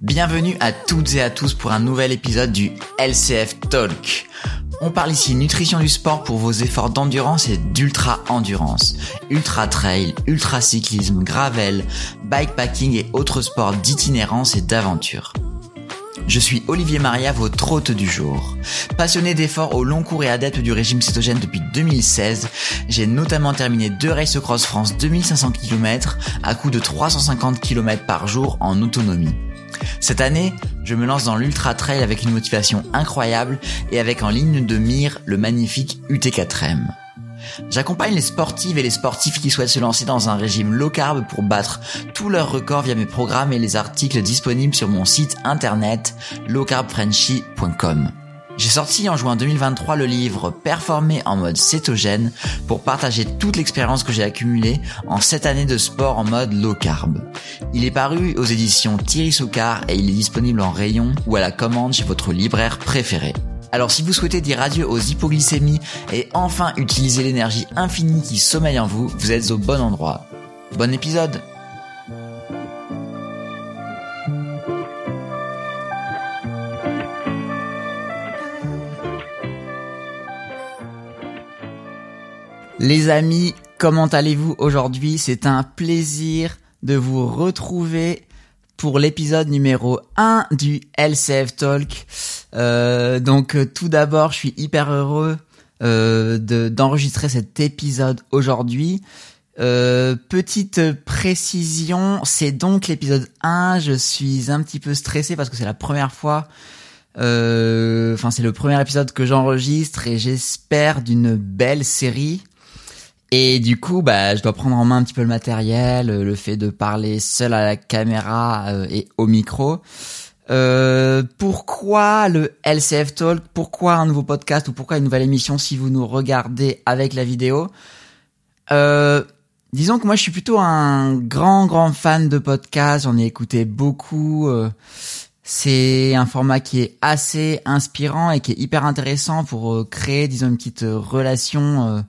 Bienvenue à toutes et à tous pour un nouvel épisode du LCF Talk. On parle ici nutrition du sport pour vos efforts d'endurance et d'ultra endurance. Ultra trail, ultra cyclisme, gravel, bikepacking et autres sports d'itinérance et d'aventure. Je suis Olivier Maria, votre hôte du jour. Passionné d'efforts au long cours et adepte du régime cétogène depuis 2016, j'ai notamment terminé deux Race Cross France 2500 km à coût de 350 km par jour en autonomie. Cette année, je me lance dans l'ultra trail avec une motivation incroyable et avec en ligne de mire le magnifique UT4M. J'accompagne les sportives et les sportifs qui souhaitent se lancer dans un régime low carb pour battre tous leurs records via mes programmes et les articles disponibles sur mon site internet lowcarbfrenchy.com. J'ai sorti en juin 2023 le livre Performer en mode cétogène pour partager toute l'expérience que j'ai accumulée en 7 années de sport en mode low carb. Il est paru aux éditions Thierry Soucard et il est disponible en rayon ou à la commande chez votre libraire préféré. Alors si vous souhaitez dire adieu aux hypoglycémies et enfin utiliser l'énergie infinie qui sommeille en vous, vous êtes au bon endroit. Bon épisode Les amis, comment allez-vous aujourd'hui? C'est un plaisir de vous retrouver pour l'épisode numéro 1 du LCF Talk. Euh, donc euh, tout d'abord, je suis hyper heureux euh, d'enregistrer cet épisode aujourd'hui. petite précision, c'est donc l'épisode 1. Je suis un petit peu stressé parce que c'est la première fois. Enfin, c'est le premier épisode que j'enregistre et j'espère d'une belle série. Et du coup, bah, je dois prendre en main un petit peu le matériel, euh, le fait de parler seul à la caméra euh, et au micro. Euh, pourquoi le LCF Talk? Pourquoi un nouveau podcast ou pourquoi une nouvelle émission si vous nous regardez avec la vidéo? Disons que moi je suis plutôt un grand grand fan de podcast, j'en ai écouté beaucoup. c'est un format qui est assez inspirant et qui est hyper intéressant pour créer, disons, une petite relation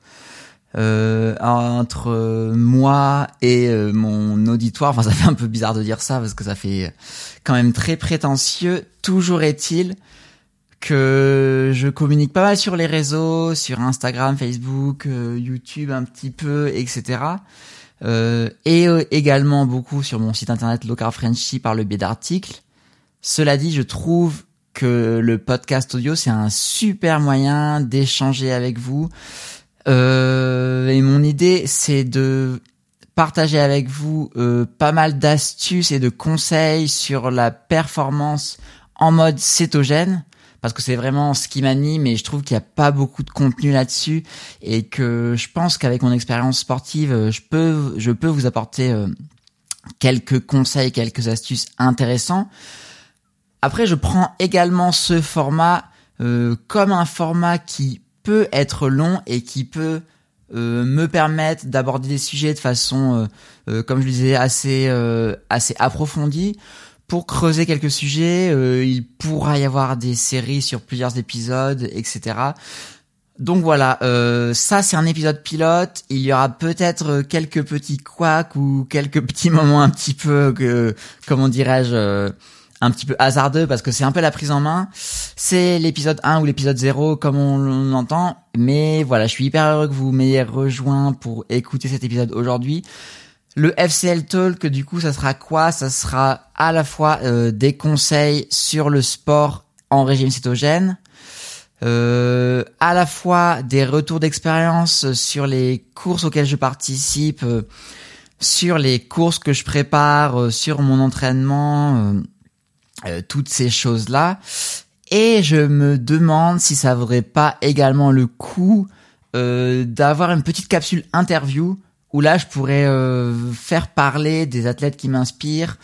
euh, entre euh, moi et euh, mon auditoire. Enfin, ça fait un peu bizarre de dire ça parce que ça fait quand même très prétentieux. Toujours est-il que je communique pas mal sur les réseaux, sur Instagram, Facebook, YouTube un petit peu, etc. et également beaucoup sur mon site internet Locar Frenchy par le biais d'articles. Cela dit, je trouve que le podcast audio c'est un super moyen d'échanger avec vous, euh, et mon idée, c'est de partager avec vous euh, pas mal d'astuces et de conseils sur la performance en mode cétogène parce que c'est vraiment ce qui m'anime et je trouve qu'il n'y a pas beaucoup de contenu là-dessus et que je pense qu'avec mon expérience sportive, euh, je peux je peux vous apporter quelques conseils, quelques astuces intéressants. Après, je prends également ce format comme un format qui être long et qui peut euh, me permettre d'aborder des sujets de façon, euh, euh, comme je le disais, assez assez approfondie. Pour creuser quelques sujets, il pourra y avoir des séries sur plusieurs épisodes, etc. Donc voilà, ça c'est un épisode pilote. Il y aura peut-être quelques petits couacs ou quelques petits moments un petit peu, que, comment dirais-je un petit peu hasardeux parce que c'est un peu la prise en main. C'est l'épisode 1 ou l'épisode 0 comme on l'entend. Mais voilà, je suis hyper heureux que vous m'ayez rejoint pour écouter cet épisode aujourd'hui. Le FCL Talk, du coup, ça sera quoi? Ça sera à la fois euh, des conseils sur le sport en régime cétogène, euh, à la fois des retours d'expérience sur les courses auxquelles je participe, euh, sur les courses que je prépare, sur mon entraînement euh, toutes ces choses-là. Et je me demande si ça vaudrait pas également le coup euh, d'avoir une petite capsule interview où là je pourrais euh, faire parler des athlètes qui m'inspirent,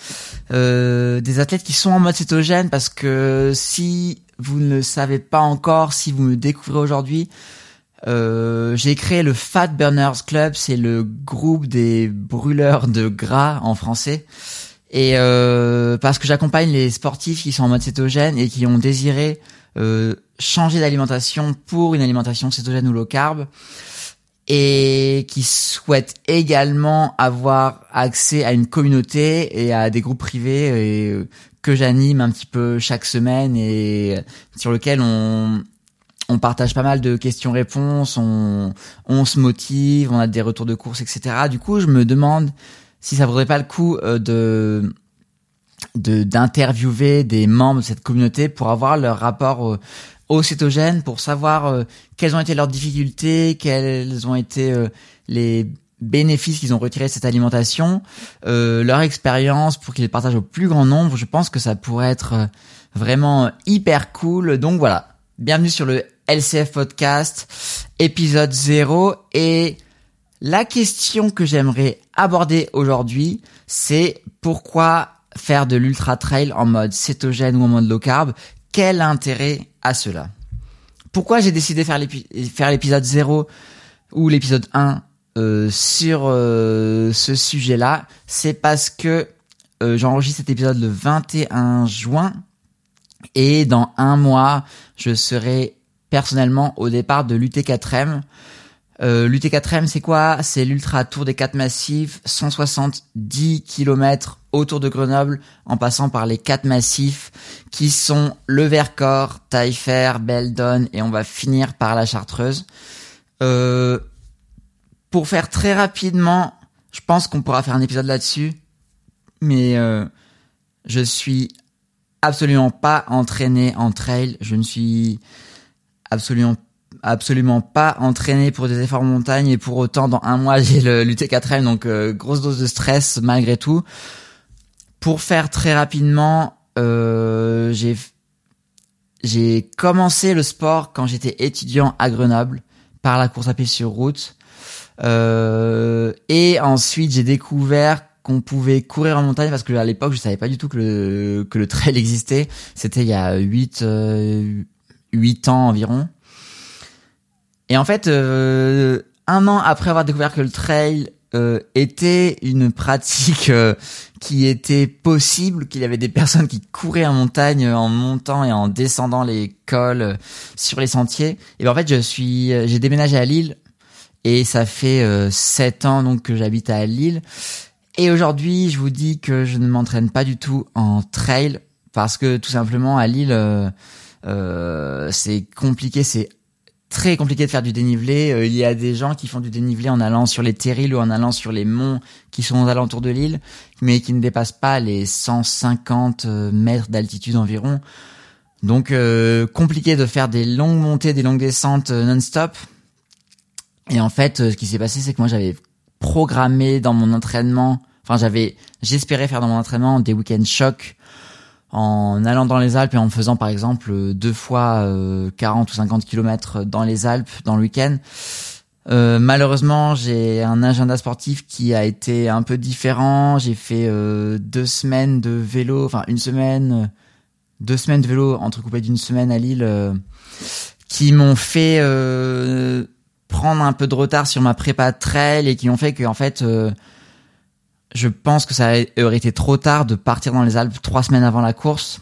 des athlètes qui sont en mode cétogène parce que si vous ne le savez pas encore, si vous me découvrez aujourd'hui, j'ai créé le Fat Burners Club, c'est le groupe des brûleurs de gras en français. Et euh, parce que j'accompagne les sportifs qui sont en mode cétogène et qui ont désiré euh, changer d'alimentation pour une alimentation cétogène ou low carb et qui souhaitent également avoir accès à une communauté et à des groupes privés et, que j'anime un petit peu chaque semaine et sur lequel on on partage pas mal de questions-réponses, on, on se motive, on a des retours de course, etc. Du coup, je me demande si ça vaudrait pas le coup euh, de d'interviewer des membres de cette communauté pour avoir leur rapport au, au cétogène, pour savoir euh, quelles ont été leurs difficultés, quels ont été euh, les bénéfices qu'ils ont retirés de cette alimentation, leur expérience pour qu'ils partagent au plus grand nombre. Je pense que ça pourrait être vraiment hyper cool. Donc voilà, bienvenue sur le LCF Podcast, épisode 0 et la question que j'aimerais aborder aujourd'hui, c'est pourquoi faire de l'ultra trail en mode cétogène ou en mode low carb? Quel intérêt à cela? Pourquoi j'ai décidé de faire l'épisode 0 ou l'épisode 1 euh, sur euh, ce sujet-là? C'est parce que euh, j'enregistre cet épisode le 21 juin et dans un mois, je serai personnellement au départ de l'UT4M. Euh, L'UT4M, c'est quoi? C'est l'Ultra Tour des 4 massifs, 170 km autour de Grenoble, en passant par les 4 massifs qui sont le Vercors, Taillefer, Beldon, et on va finir par la Chartreuse. Euh, pour faire très rapidement, je pense qu'on pourra faire un épisode là-dessus, mais euh, je suis absolument pas entraîné en trail. Je ne suis absolument absolument pas entraîné pour des efforts en montagne et pour autant dans un mois j'ai le l'UT4M donc euh, grosse dose de stress malgré tout. Pour faire très rapidement, euh, j'ai j'ai commencé le sport quand j'étais étudiant à Grenoble par la course à pied sur route. Euh, et ensuite j'ai découvert qu'on pouvait courir en montagne parce que à l'époque je savais pas du tout que le que le trail existait. C'était il y a 8 8 ans environ. Et en fait, euh, un an après avoir découvert que le trail euh, était une pratique euh, qui était possible, qu'il y avait des personnes qui couraient en montagne en montant et en descendant les cols sur les sentiers. Et ben en fait, je suis, j'ai déménagé à Lille et ça fait sept ans donc que j'habite à Lille. Et aujourd'hui, je vous dis que je ne m'entraîne pas du tout en trail parce que tout simplement à Lille euh, c'est compliqué, c'est très compliqué de faire du dénivelé. Euh, il y a des gens qui font du dénivelé en allant sur les terrils ou en allant sur les monts qui sont aux alentours de l'île, mais qui ne dépassent pas les 150 euh, mètres d'altitude environ. Donc compliqué de faire des longues montées, des longues descentes non-stop. Et en fait, ce qui s'est passé, c'est que moi j'avais programmé dans mon entraînement, enfin j'avais, j'espérais faire dans mon entraînement des week-ends chocs en allant dans les Alpes et en faisant par exemple deux fois 40 euh, ou 50 kilomètres dans les Alpes dans le week-end. Euh, malheureusement, j'ai un agenda sportif qui a été un peu différent. J'ai fait euh, deux semaines de vélo, enfin une semaine, deux semaines de vélo entrecoupées d'une semaine à Lille, qui m'ont fait prendre un peu de retard sur ma prépa trail et qui ont fait que en fait je pense que ça aurait été trop tard de partir dans les Alpes trois semaines avant la course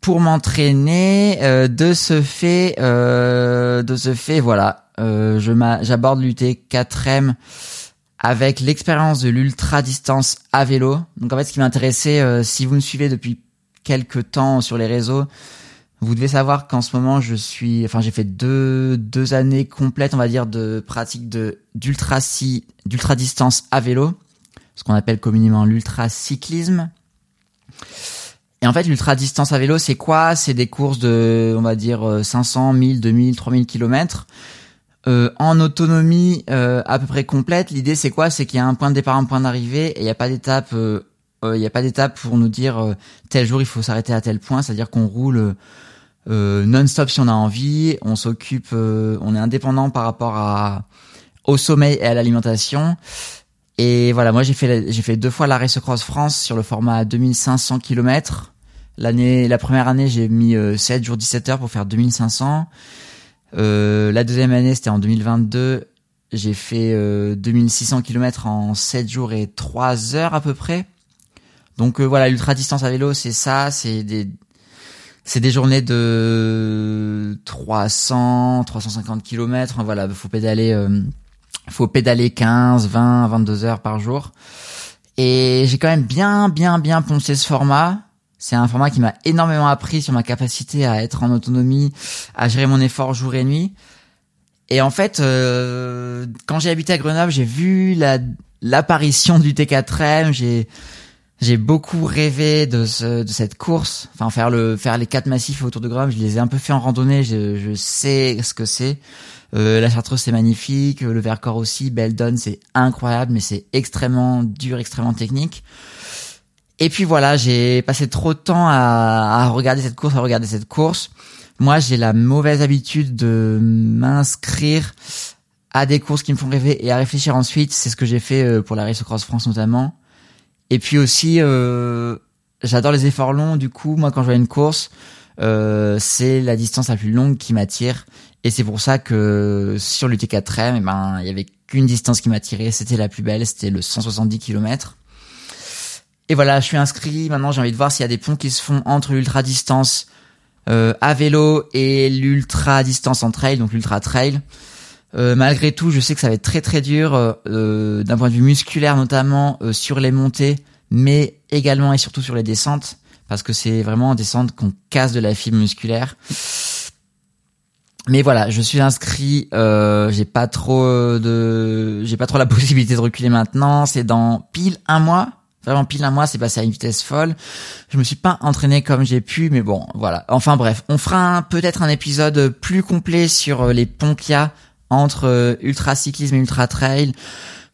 pour m'entraîner. Euh, de ce fait, euh, de ce fait, voilà, euh, je j'aborde l'UT 4M avec l'expérience de l'ultra distance à vélo. Donc en fait, ce qui m'intéressait, si vous me suivez depuis quelques temps sur les réseaux, vous devez savoir qu'en ce moment, je suis, enfin, j'ai fait deux deux années complètes, on va dire, de pratique de d'ultra d'ultra distance à vélo ce qu'on appelle communément l'ultra-cyclisme. Et en fait, l'ultra distance à vélo, c'est quoi? C'est des courses de, on va dire, 500, 1000, 2000, 3000 kilomètres. Euh, en autonomie euh, à peu près complète. L'idée, c'est quoi? C'est qu'il y a un point de départ, un point d'arrivée, et il n'y a pas d'étape. Euh, il n'y a pas d'étape pour nous dire tel jour il faut s'arrêter à tel point. C'est-à-dire qu'on roule non-stop si on a envie. On s'occupe, on est indépendant par rapport à au sommeil et à l'alimentation. Et voilà, moi j'ai fait j'ai fait deux fois la Race Cross France sur le format 2500 km. L'année la première année, j'ai mis 7 euh, jours 17 heures pour faire 2500. Euh, la deuxième année, c'était en 2022, j'ai fait euh, 2600 km en 7 jours et 3 heures à peu près. Donc euh, voilà, l'ultra distance à vélo, c'est ça, c'est des c'est des journées de 300, 350 km. Voilà, faut pédaler, euh, faut pédaler 15, 20, 22 heures par jour. Et j'ai quand même bien, bien, bien poncé ce format. C'est un format qui m'a énormément appris sur ma capacité à être en autonomie, à gérer mon effort jour et nuit. Et en fait, euh, quand j'ai habité à Grenoble, j'ai vu la l'apparition du T4M. J'ai j'ai beaucoup rêvé de, ce, de cette course. Enfin, faire le faire les quatre massifs autour de Grenoble. Je les ai un peu fait en randonnée. Je, je sais ce que c'est. Euh, la Chartreuse c'est magnifique. Le Vercors aussi. Beldon c'est incroyable, mais c'est extrêmement dur, extrêmement technique. Et puis voilà, j'ai passé trop de temps à, à regarder cette course, à regarder cette course. Moi, j'ai la mauvaise habitude de m'inscrire à des courses qui me font rêver et à réfléchir ensuite. C'est ce que j'ai fait euh, pour la Race Cross France notamment. Et puis aussi, euh, j'adore les efforts longs. Du coup, moi, quand je vois une course, euh, c'est la distance la plus longue qui m'attire. Et c'est pour ça que sur l'UT4M, eh ben, il y avait qu'une distance qui m'attirait. C'était la plus belle, c'était le 170 km. Et voilà, je suis inscrit. Maintenant, j'ai envie de voir s'il y a des ponts qui se font entre l'ultra distance euh, à vélo et l'ultra distance en trail, donc l'ultra trail. Euh, malgré tout, je sais que ça va être très très dur euh, d'un point de vue musculaire notamment sur les montées, mais également et surtout sur les descentes, parce que c'est vraiment en descente qu'on casse de la fibre musculaire. Mais voilà, je suis inscrit. Euh, j'ai pas trop de, j'ai pas trop la possibilité de reculer maintenant. C'est dans pile un mois vraiment pile un mois, c'est passé à une vitesse folle. Je me suis pas entraîné comme j'ai pu, mais bon, voilà. Enfin bref, on fera peut-être un épisode plus complet sur euh, les ponts qu'il y a entre euh, ultra cyclisme et ultra trail.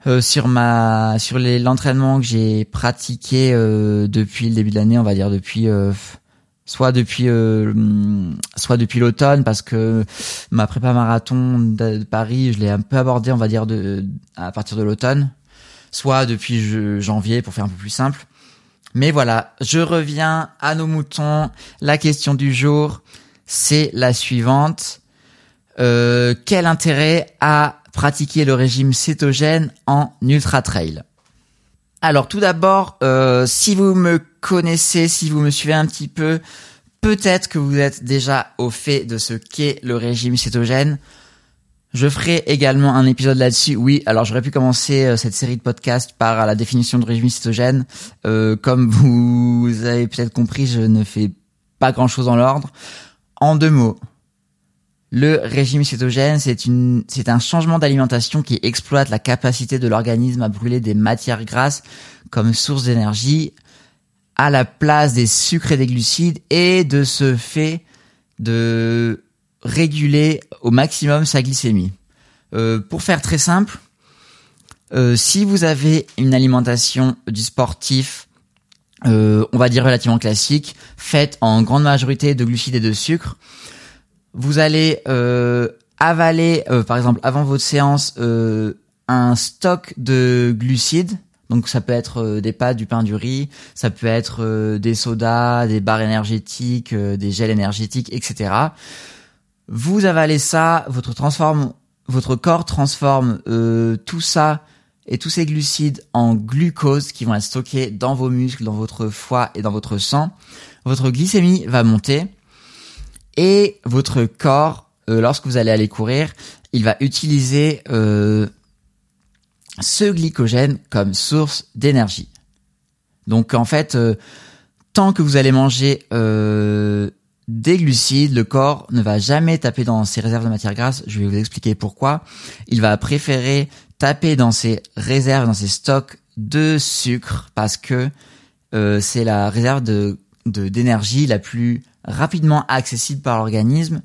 Euh, sur ma sur l'entraînement que j'ai pratiqué depuis le début de l'année, on va dire depuis soit depuis soit depuis l'automne parce que ma prépa marathon de Paris, je l'ai un peu abordé, on va dire de à partir de l'automne soit depuis janvier pour faire un peu plus simple. Mais voilà, je reviens à nos moutons. La question du jour, c'est la suivante. Euh, quel intérêt a pratiquer le régime cétogène en ultra trail Alors tout d'abord, euh, si vous me connaissez, si vous me suivez un petit peu, peut-être que vous êtes déjà au fait de ce qu'est le régime cétogène. Je ferai également un épisode là-dessus. Oui, alors j'aurais pu commencer euh, cette série de podcasts par la définition de régime cétogène. Euh, comme vous avez peut-être compris, je ne fais pas grand-chose dans l'ordre. En deux mots, le régime cétogène, c'est un changement d'alimentation qui exploite la capacité de l'organisme à brûler des matières grasses comme source d'énergie à la place des sucres et des glucides et de ce fait de réguler au maximum sa glycémie. Euh, pour faire très simple, euh, si vous avez une alimentation du sportif, euh, on va dire relativement classique, faite en grande majorité de glucides et de sucre, vous allez avaler, par exemple, avant votre séance, un stock de glucides. Donc ça peut être des pâtes, du pain, du riz, ça peut être des sodas, des barres énergétiques, des gels énergétiques, etc. Vous avalez ça, votre transforme, votre corps transforme euh, tout ça et tous ces glucides en glucose qui vont être stockés dans vos muscles, dans votre foie et dans votre sang. Votre glycémie va monter et votre corps, euh, lorsque vous allez aller courir, il va utiliser euh, ce glycogène comme source d'énergie. Donc en fait, tant que vous allez manger des glucides, le corps ne va jamais taper dans ses réserves de matière grasse. Je vais vous expliquer pourquoi. Il va préférer taper dans ses réserves, dans ses stocks de sucre parce que euh, c'est la réserve de d'énergie la plus rapidement accessible par l'organisme.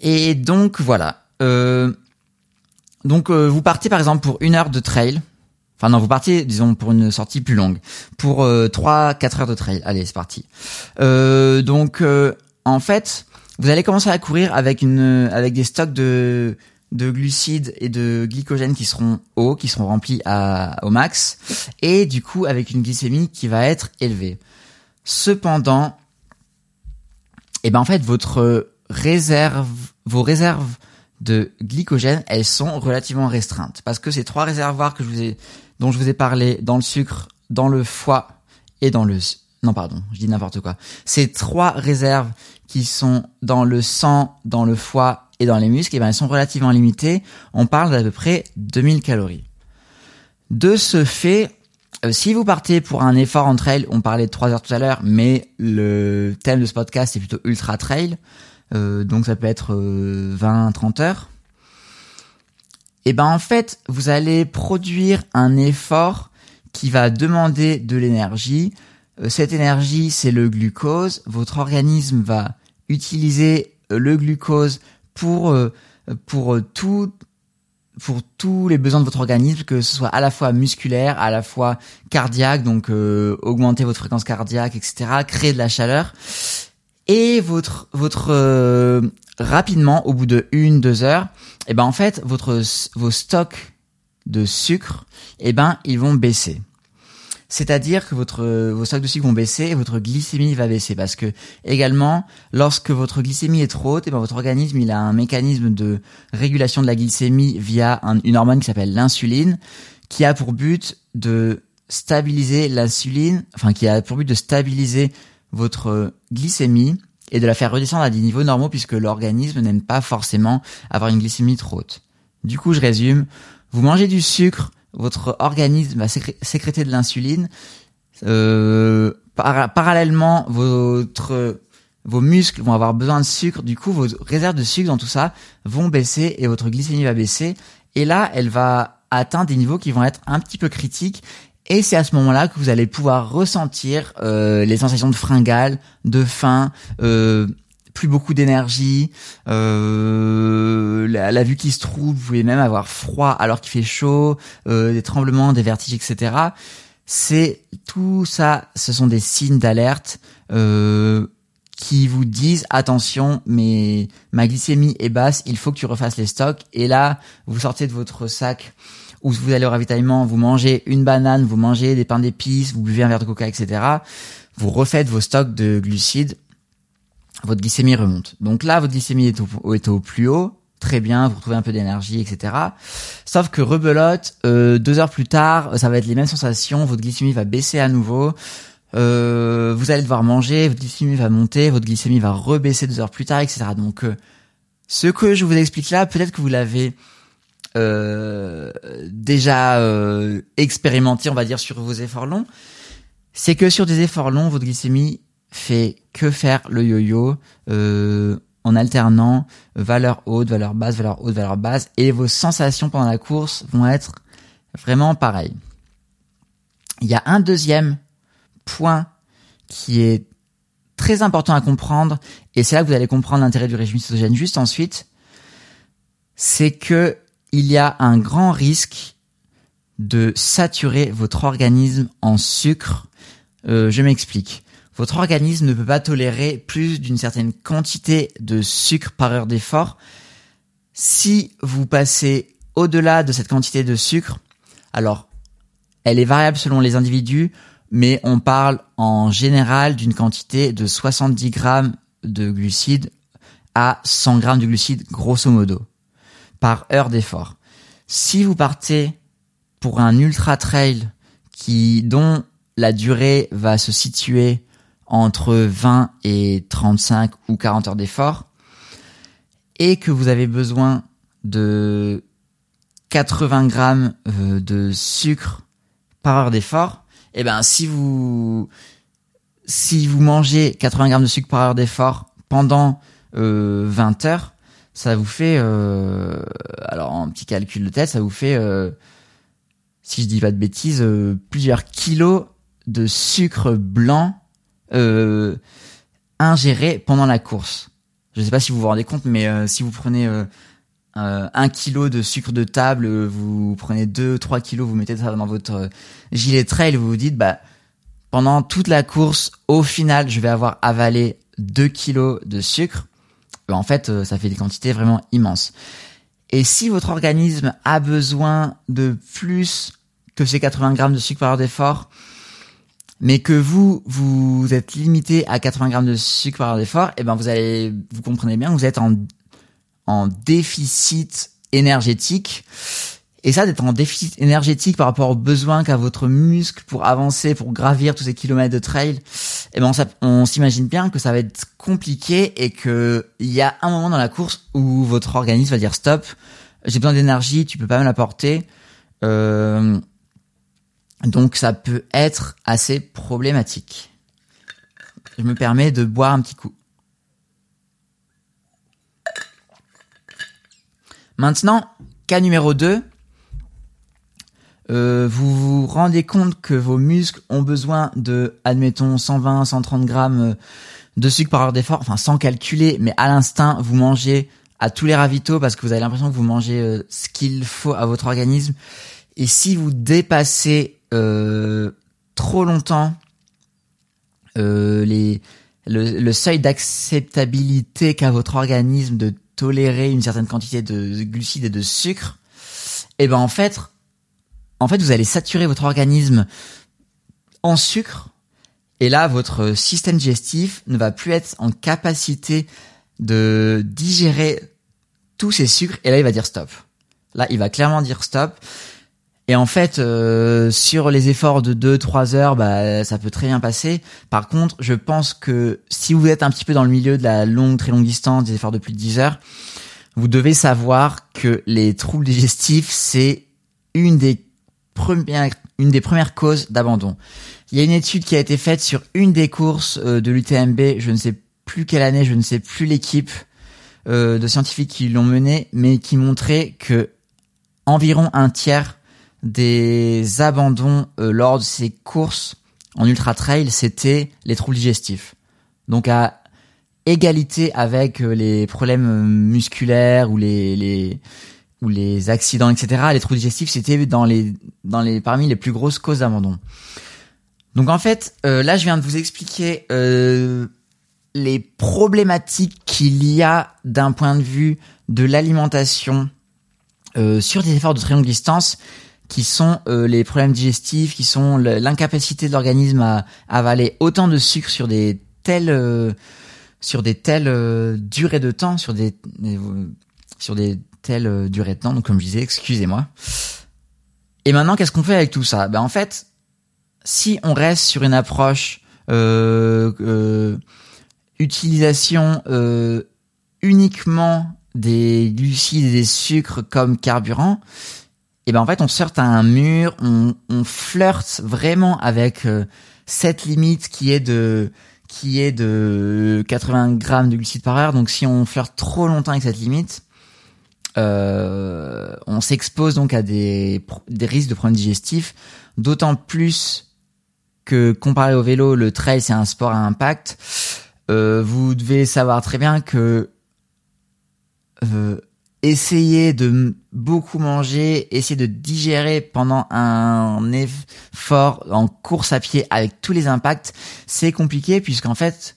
Et donc voilà. Euh, donc euh, vous partez par exemple pour une heure de trail. Enfin non, vous partez, disons, pour une sortie plus longue. Pour euh, 3-4 heures de trail. Allez, c'est parti. Euh, donc, euh, en fait, vous allez commencer à courir avec, une, avec des stocks de, de glucides et de glycogène qui seront hauts, qui seront remplis à, au max, et du coup avec une glycémie qui va être élevée. Cependant, eh ben en fait, votre réserve, vos réserves de glycogène, elles sont relativement restreintes parce que ces trois réservoirs que je vous ai dont je vous ai parlé dans le sucre, dans le foie et dans le non pardon, je dis n'importe quoi. Ces trois réserves qui sont dans le sang, dans le foie et dans les muscles, eh ben, elles sont relativement limitées. On parle d'à peu près 2000 calories. De ce fait, euh, si vous partez pour un effort en trail, on parlait de 3 heures tout à l'heure, mais le thème de ce podcast est plutôt ultra trail, euh, donc ça peut être 20-30 euh, heures. Et eh ben en fait, vous allez produire un effort qui va demander de l'énergie. cette énergie, c'est le glucose. Votre organisme va utiliser le glucose pour pour tout pour tous les besoins de votre organisme, que ce soit à la fois musculaire, à la fois cardiaque, donc euh, augmenter votre fréquence cardiaque, etc., créer de la chaleur, et votre votre euh, rapidement au bout de une deux heures, et eh ben en fait votre vos stocks de sucre, et eh ben ils vont baisser. C'est-à-dire que votre vos stocks de sucre vont baisser et votre glycémie va baisser parce que également lorsque votre glycémie est trop haute, eh ben votre organisme il a un mécanisme de régulation de la glycémie via une hormone qui s'appelle l'insuline qui a pour but de stabiliser l'insuline, enfin qui a pour but de stabiliser votre glycémie et de la faire redescendre à des niveaux normaux puisque l'organisme n'aime pas forcément avoir une glycémie trop haute. Du coup, je résume, vous mangez du sucre votre organisme va sécréter de l'insuline. Euh, parallèlement, vos muscles vont avoir besoin de sucre, du coup vos réserves de sucre dans tout ça vont baisser et votre glycémie va baisser. Et là, elle va atteindre des niveaux qui vont être un petit peu critiques. Et c'est à ce moment-là que vous allez pouvoir ressentir euh, les sensations de fringale, de faim, euh, plus beaucoup d'énergie, euh, la, vue qui se trouve, vous pouvez même avoir froid alors qu'il fait chaud, euh, des tremblements, des vertiges, etc. C'est tout ça, ce sont des signes d'alerte euh, qui vous disent attention, mais ma glycémie est basse, il faut que tu refasses les stocks. Et là, vous sortez de votre sac où vous allez au ravitaillement, vous mangez une banane, vous mangez des pains d'épices, vous buvez un verre de coca, etc. Vous refaites vos stocks de glucides votre glycémie remonte. Donc là, votre glycémie est au, plus haut, très bien, vous retrouvez un peu d'énergie, etc. Sauf que rebelote, euh, deux heures plus tard, ça va être les mêmes sensations, votre glycémie va baisser à nouveau. Euh, vous allez devoir manger, votre glycémie va monter, votre glycémie va rebaisser deux heures plus tard, etc. Donc, euh, ce que je vous explique là, peut-être que vous l'avez euh, déjà euh, expérimenté, on va dire, sur vos efforts longs. C'est que sur des efforts longs, votre glycémie fait que faire le yo-yo euh, en alternant valeur haute, valeur basse, valeur haute, valeur basse, et vos sensations pendant la course vont être vraiment pareilles. Il y a un deuxième point qui est très important à comprendre, et c'est là que vous allez comprendre l'intérêt du régime cétogène juste ensuite, c'est que il y a un grand risque de saturer votre organisme en sucre. Euh, je m'explique votre organisme ne peut pas tolérer plus d'une certaine quantité de sucre par heure d'effort. Si vous passez au-delà de cette quantité de sucre, alors elle est variable selon les individus, mais on parle en général d'une quantité de 70 grammes de glucides à 100 grammes de glucides grosso modo par heure d'effort. Si vous partez pour un ultra trail qui dont la durée va se situer entre 20 et 35 ou 40 heures d'effort et que vous avez besoin de 80 grammes euh, de sucre par heure d'effort, et eh ben si vous si vous mangez 80 grammes de sucre par heure d'effort pendant euh, 20 heures, ça vous fait euh, alors en petit calcul de tête, ça vous fait euh, si je dis pas de bêtises euh, plusieurs kilos de sucre blanc euh, ingéré pendant la course. Je ne sais pas si vous vous rendez compte, mais euh, si vous prenez euh, un kilo de sucre de table, vous prenez 2-3 kilos, vous mettez ça dans votre gilet trail, vous vous dites, bah, pendant toute la course, au final, je vais avoir avalé 2 kilos de sucre. En fait, ça fait des quantités vraiment immenses. Et si votre organisme a besoin de plus que ces 80 grammes de sucre par heure d'effort, mais que vous vous êtes limité à 80 grammes de sucre par heure d'effort, et eh ben vous allez vous comprenez bien que vous êtes en en déficit énergétique. Et ça, d'être en déficit énergétique par rapport aux besoins qu'a votre muscle pour avancer, pour gravir tous ces kilomètres de trail, eh ben on, s'imagine bien que ça va être compliqué et que il y a un moment dans la course où votre organisme va dire stop, j'ai besoin d'énergie, tu peux pas me l'apporter. Euh, donc ça peut être assez problématique. Je me permets de boire un petit coup. Maintenant, cas numéro 2, euh, vous vous rendez compte que vos muscles ont besoin de, admettons, 120, 130 grammes euh, de sucre par heure d'effort, enfin sans calculer, mais à l'instinct, vous mangez à tous les ravitaux parce que vous avez l'impression que vous mangez euh, ce qu'il faut à votre organisme. Et si vous dépassez trop longtemps les, le, le seuil d'acceptabilité qu'a votre organisme de tolérer une certaine quantité de glucides et de sucre, et eh ben en fait, en fait, vous allez saturer votre organisme en sucre, et là, votre système digestif ne va plus être en capacité de digérer tous ces sucres, et là, il va dire stop. Là, il va clairement dire stop. Et en fait, euh, sur les efforts de 2-3 heures, bah, ça peut très bien passer. Par contre, je pense que si vous êtes un petit peu dans le milieu de la longue, très longue distance, des efforts de plus de 10 heures, vous devez savoir que les troubles digestifs, c'est une des premières, une des premières causes d'abandon. Il y a une étude qui a été faite sur une des courses euh, de l'UTMB, je ne sais plus quelle année, je ne sais plus l'équipe euh, de scientifiques qui l'ont menée, mais qui montrait que environ un tiers des abandons euh, lors de ces courses en ultra trail, c'était les troubles digestifs. Donc à égalité avec les problèmes musculaires ou les, accidents, etc. Les troubles digestifs, c'était dans les parmi les plus grosses causes d'abandon. Donc en fait, euh, là, je viens de vous expliquer euh, les problématiques qu'il y a d'un point de vue de l'alimentation euh, sur des efforts de très longue distance, qui sont les problèmes digestifs, qui sont l'incapacité de l'organisme à, avaler autant de sucre sur des telles sur des telles durées de temps, sur des sur des telle euh, durée de temps. Donc comme je disais, excusez-moi. Et maintenant, qu'est-ce qu'on fait avec tout ça? Ben en fait, si on reste sur une approche euh, euh, utilisation uniquement des glucides et des sucres comme carburant, et ben en fait on sort à un mur, on, on flirte vraiment avec cette limite qui est de qui est de 80 grammes de glucides par heure. Donc si on flirte trop longtemps avec cette limite, euh, on s'expose donc à des, des risques de problèmes digestifs, d'autant plus que comparé au vélo, le trail c'est un sport à impact. Euh, vous devez savoir très bien que euh, essayer de beaucoup manger, essayer de digérer pendant un effort en course à pied avec tous les impacts, c'est compliqué puisqu'en fait,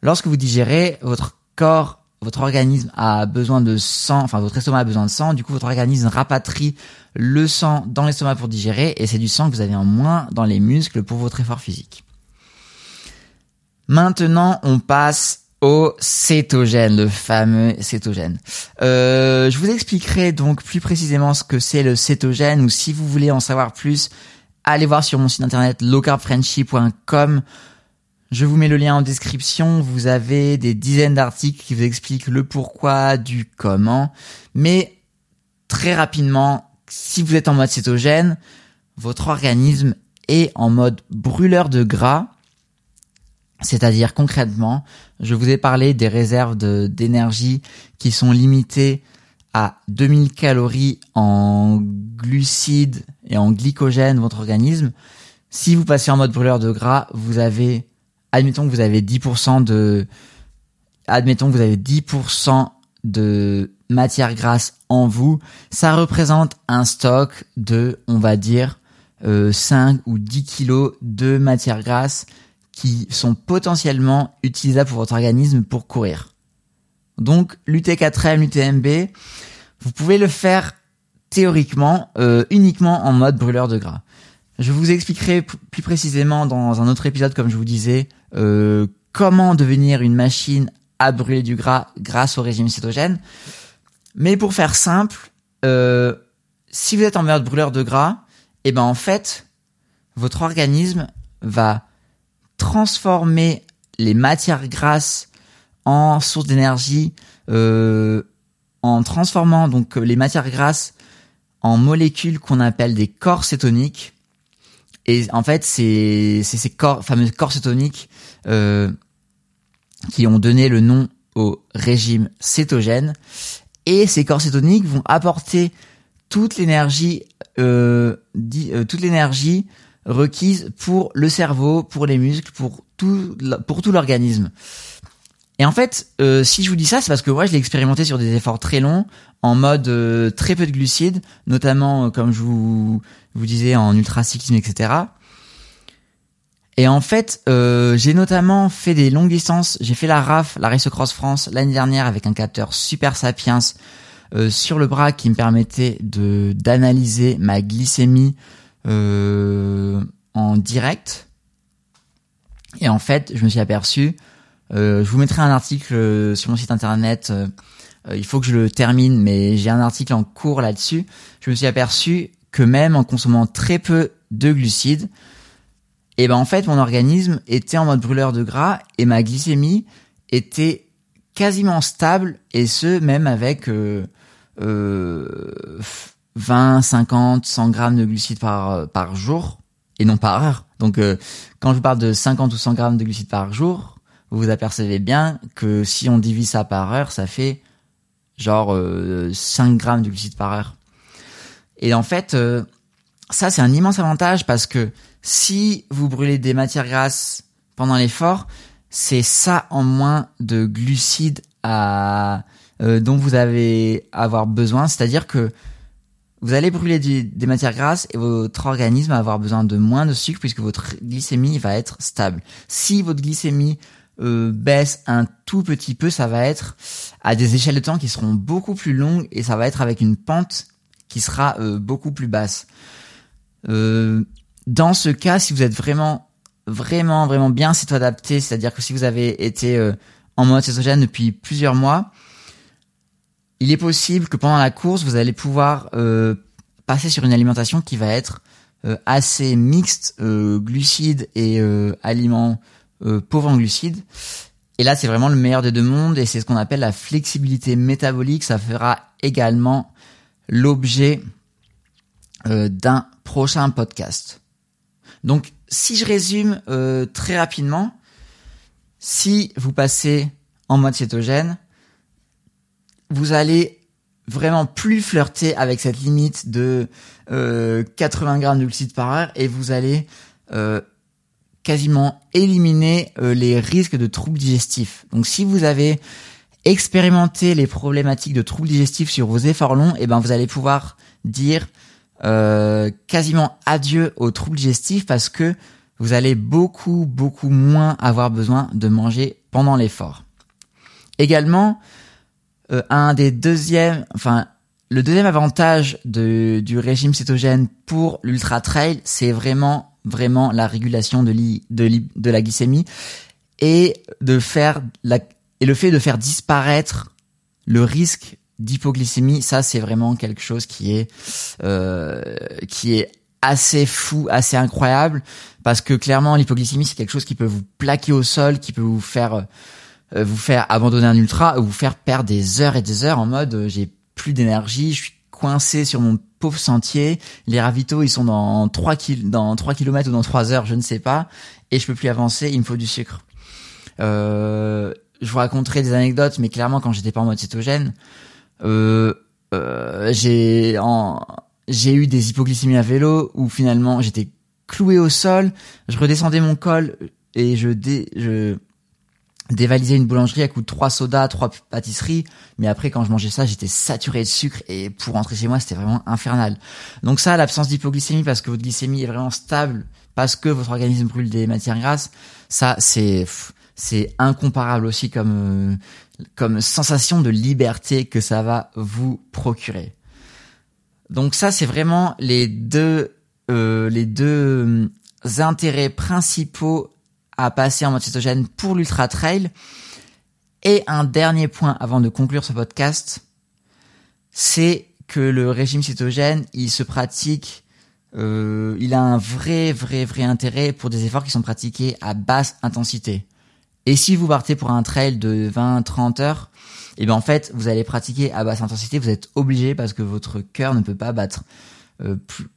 lorsque vous digérez, votre corps votre organisme a besoin de sang, enfin votre estomac a besoin de sang, du coup votre organisme rapatrie le sang dans l'estomac pour digérer et c'est du sang que vous avez en moins dans les muscles pour votre effort physique. Maintenant, on passe au cétogène, le fameux cétogène. Euh, je vous expliquerai donc plus précisément ce que c'est le cétogène ou si vous voulez en savoir plus, allez voir sur mon site internet lowcarbfriendship.com je vous mets le lien en description. Vous avez des dizaines d'articles qui vous expliquent le pourquoi, du comment. Mais très rapidement, si vous êtes en mode cétogène, votre organisme est en mode brûleur de gras. C'est-à-dire concrètement, je vous ai parlé des réserves d'énergie qui sont limitées à 2000 calories en glucides et en glycogène votre organisme. Si vous passez en mode brûleur de gras, vous avez admettons que vous avez 10% de, admettons que vous avez 10% de matière grasse en vous, ça représente un stock de, on va dire, euh, 5 ou 10 kilos de matière grasse qui sont potentiellement utilisables pour votre organisme pour courir. Donc l'UT4M, l'UTMB, vous pouvez le faire théoriquement euh, uniquement en mode brûleur de gras. Je vous expliquerai plus précisément dans un autre épisode, comme je vous disais, euh, comment devenir une machine à brûler du gras grâce au régime cétogène. Mais pour faire simple, euh, si vous êtes en mode brûleur de gras, et eh ben en fait, votre organisme va transformer les matières grasses en source d'énergie euh, en transformant donc les matières grasses en molécules qu'on appelle des corps cétoniques. Et en fait, c'est ces corps, fameux corps cétoniques euh, qui ont donné le nom au régime cétogène. Et ces corps cétoniques vont apporter toute l'énergie, euh, euh, toute l'énergie requise pour le cerveau, pour les muscles, pour tout, pour tout l'organisme. Et en fait, euh, si je vous dis ça, c'est parce que moi, je l'ai expérimenté sur des efforts très longs, en mode euh, très peu de glucides, notamment, euh, comme je vous, vous disais, en ultracyclisme, etc. Et en fait, j'ai notamment fait des longues distances. J'ai fait la RAF, la Race Cross France, l'année dernière avec un capteur Super Sapiens sur le bras qui me permettait de d'analyser ma glycémie en direct. Et en fait, je me suis aperçu euh, je vous mettrai un article euh, sur mon site internet. Euh, il faut que je le termine, mais j'ai un article en cours là-dessus. Je me suis aperçu que même en consommant très peu de glucides, et eh ben en fait mon organisme était en mode brûleur de gras et ma glycémie était quasiment stable et ce même avec euh, 20, 50, 100 grammes de glucides par par jour et non par heure. Donc quand je vous parle de 50 ou 100 grammes de glucides par jour, vous vous apercevez bien que si on divise ça par heure, ça fait genre 5 euh, grammes de glucides par heure. Et en fait, euh, ça c'est un immense avantage parce que si vous brûlez des matières grasses pendant l'effort, c'est ça en moins de glucides à, euh, dont vous avez avoir besoin. C'est-à-dire que vous allez brûler des matières grasses et votre organisme va avoir besoin de moins de sucre puisque votre glycémie va être stable. Si votre glycémie euh, baisse un tout petit peu, ça va être à des échelles de temps qui seront beaucoup plus longues et ça va être avec une pente qui sera euh, beaucoup plus basse. Euh, dans ce cas, si vous êtes vraiment, vraiment, vraiment bien c'est adapté, c'est-à-dire que si vous avez été en mode cétogène depuis plusieurs mois, il est possible que pendant la course, vous allez pouvoir passer sur une alimentation qui va être assez mixte, glucides et aliments euh, pauvre en glucides. Et là, c'est vraiment le meilleur des deux mondes et c'est ce qu'on appelle la flexibilité métabolique. Ça fera également l'objet euh, d'un prochain podcast. Donc, si je résume euh, très rapidement, si vous passez en mode cétogène, vous allez vraiment plus flirter avec cette limite de 80 grammes de glucides par heure et vous allez quasiment éliminer euh, les risques de troubles digestifs. Donc si vous avez expérimenté les problématiques de troubles digestifs sur vos efforts longs, et eh ben vous allez pouvoir dire euh, quasiment adieu aux troubles digestifs parce que vous allez beaucoup beaucoup moins avoir besoin de manger pendant l'effort. Également, euh, un des deuxièmes, enfin le deuxième avantage du régime cétogène pour l'ultra trail, c'est vraiment vraiment la régulation de, la glycémie et de faire la, et le fait de faire disparaître le risque d'hypoglycémie, ça c'est vraiment quelque chose qui est euh, qui est assez fou, assez incroyable, parce que clairement l'hypoglycémie c'est quelque chose qui peut vous plaquer au sol, qui peut vous faire vous faire abandonner un ultra, ou vous faire perdre des heures et des heures en mode euh, j'ai plus d'énergie, je suis coincé sur mon pauvre sentier. Les ravitaux, ils sont dans 3 kil dans 3 km ou dans 3 heures, je ne sais pas. Et je peux plus avancer, il me faut du sucre. Euh, je vous raconterai des anecdotes, mais clairement, quand j'étais pas en mode cétogène, euh, euh, j'ai j'ai eu des hypoglycémies à vélo où finalement j'étais cloué au sol, je redescendais mon col et je dé, je dévaliser une boulangerie à coup de trois sodas, trois pâtisseries, mais après quand je mangeais ça, j'étais saturé de sucre et pour rentrer chez moi, c'était vraiment infernal. Donc ça, l'absence d'hypoglycémie parce que votre glycémie est vraiment stable, parce que votre organisme brûle des matières grasses, ça c'est c'est incomparable aussi comme comme sensation de liberté que ça va vous procurer. Donc ça, c'est vraiment les deux euh, les deux euh, intérêts principaux à passer en mode cétogène pour l'ultra trail. Et un dernier point avant de conclure ce podcast, c'est que le régime cétogène, il se pratique euh, il a un vrai, vrai, vrai intérêt pour des efforts qui sont pratiqués à basse intensité. Et si vous partez pour un trail de 20-30 heures, et eh bien en fait, vous allez pratiquer à basse intensité, vous êtes obligé parce que votre cœur ne peut pas battre euh, plus,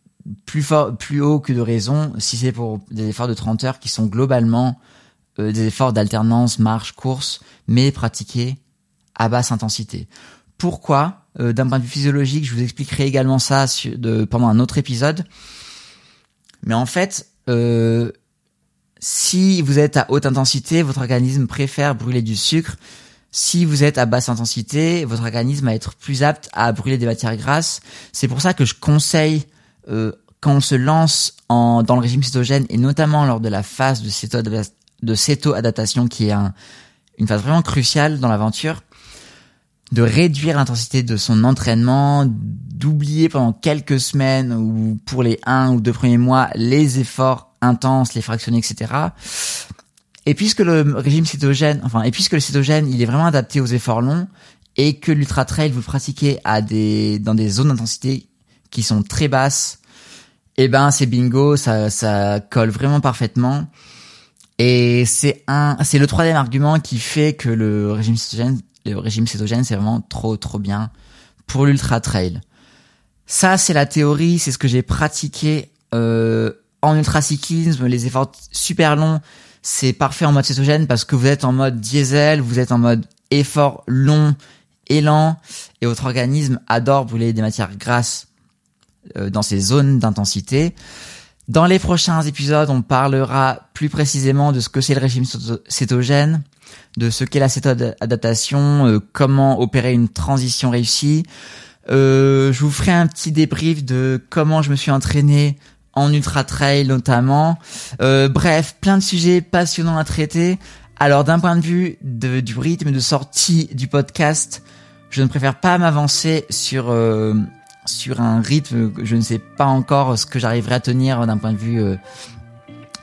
plus, fort, plus haut que de raison si c'est pour des efforts de 30 heures qui sont globalement euh, des efforts d'alternance, marche, course, mais pratiqués à basse intensité. Pourquoi? Euh, D'un point de vue physiologique, je vous expliquerai également ça de, pendant un autre épisode. Mais en fait, euh, si vous êtes à haute intensité, votre organisme préfère brûler du sucre. Si vous êtes à basse intensité, votre organisme va être plus apte à brûler des matières grasses. C'est pour ça que je conseille euh, quand on se lance en, dans le régime cétogène et notamment lors de la phase de céto de céto-adaptation qui est un, une phase vraiment cruciale dans l'aventure, de réduire l'intensité de son entraînement, d'oublier pendant quelques semaines ou pour les un ou deux premiers mois les efforts intenses, les fractionnés, etc. Et puisque le régime cétogène, enfin, et puisque le cétogène, il est vraiment adapté aux efforts longs et que l'ultra trail vous pratiquez à des, dans des zones d'intensité qui sont très basses, eh ben, c'est bingo, ça, ça colle vraiment parfaitement. Et c'est un, c'est le troisième argument qui fait que le régime cétogène, le régime cétogène, c'est vraiment trop, trop bien pour l'ultra trail. Ça, c'est la théorie, c'est ce que j'ai pratiqué euh, en ultracyclisme, les efforts super longs, c'est parfait en mode cétogène parce que vous êtes en mode diesel, vous êtes en mode effort long lent, et votre organisme adore brûler des matières grasses dans ces zones d'intensité. Dans les prochains épisodes, on parlera plus précisément de ce que c'est le régime cétogène, de ce qu'est la céto-adaptation, euh, comment opérer une transition réussie. Euh, je vous ferai un petit débrief de comment je me suis entraîné en ultra trail notamment. Euh, bref, plein de sujets passionnants à traiter. Alors d'un point de vue de, du rythme de sortie du podcast, je ne préfère pas m'avancer sur euh, sur un rythme que je ne sais pas encore ce que j'arriverai à tenir d'un point de vue euh,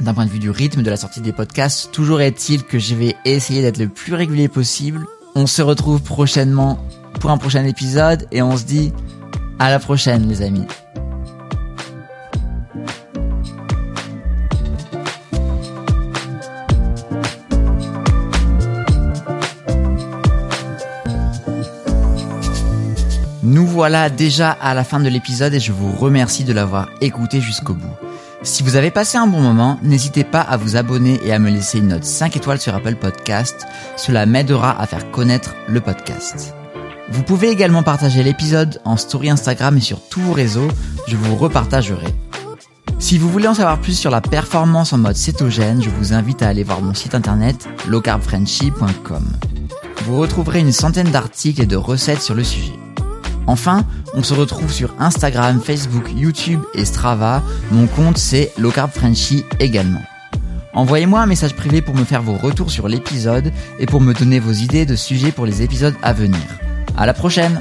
d'un point de vue du rythme de la sortie des podcasts. Toujours est-il que je vais essayer d'être le plus régulier possible. On se retrouve prochainement pour un prochain épisode et on se dit à la prochaine les amis. Nous voilà déjà à la fin de l'épisode et je vous remercie de l'avoir écouté jusqu'au bout. Si vous avez passé un bon moment, n'hésitez pas à vous abonner et à me laisser une note 5 étoiles sur Apple Podcast. Cela m'aidera à faire connaître le podcast. Vous pouvez également partager l'épisode en story Instagram et sur tous vos réseaux, je vous repartagerai. Si vous voulez en savoir plus sur la performance en mode cétogène, je vous invite à aller voir mon site internet lowcarbfrenchy.com. Vous retrouverez une centaine d'articles et de recettes sur le sujet. Enfin, on se retrouve sur Instagram, Facebook, YouTube et Strava. Mon compte c'est lowcarbfrenchy également. Envoyez-moi un message privé pour me faire vos retours sur l'épisode et pour me donner vos idées de sujets pour les épisodes à venir. À la prochaine!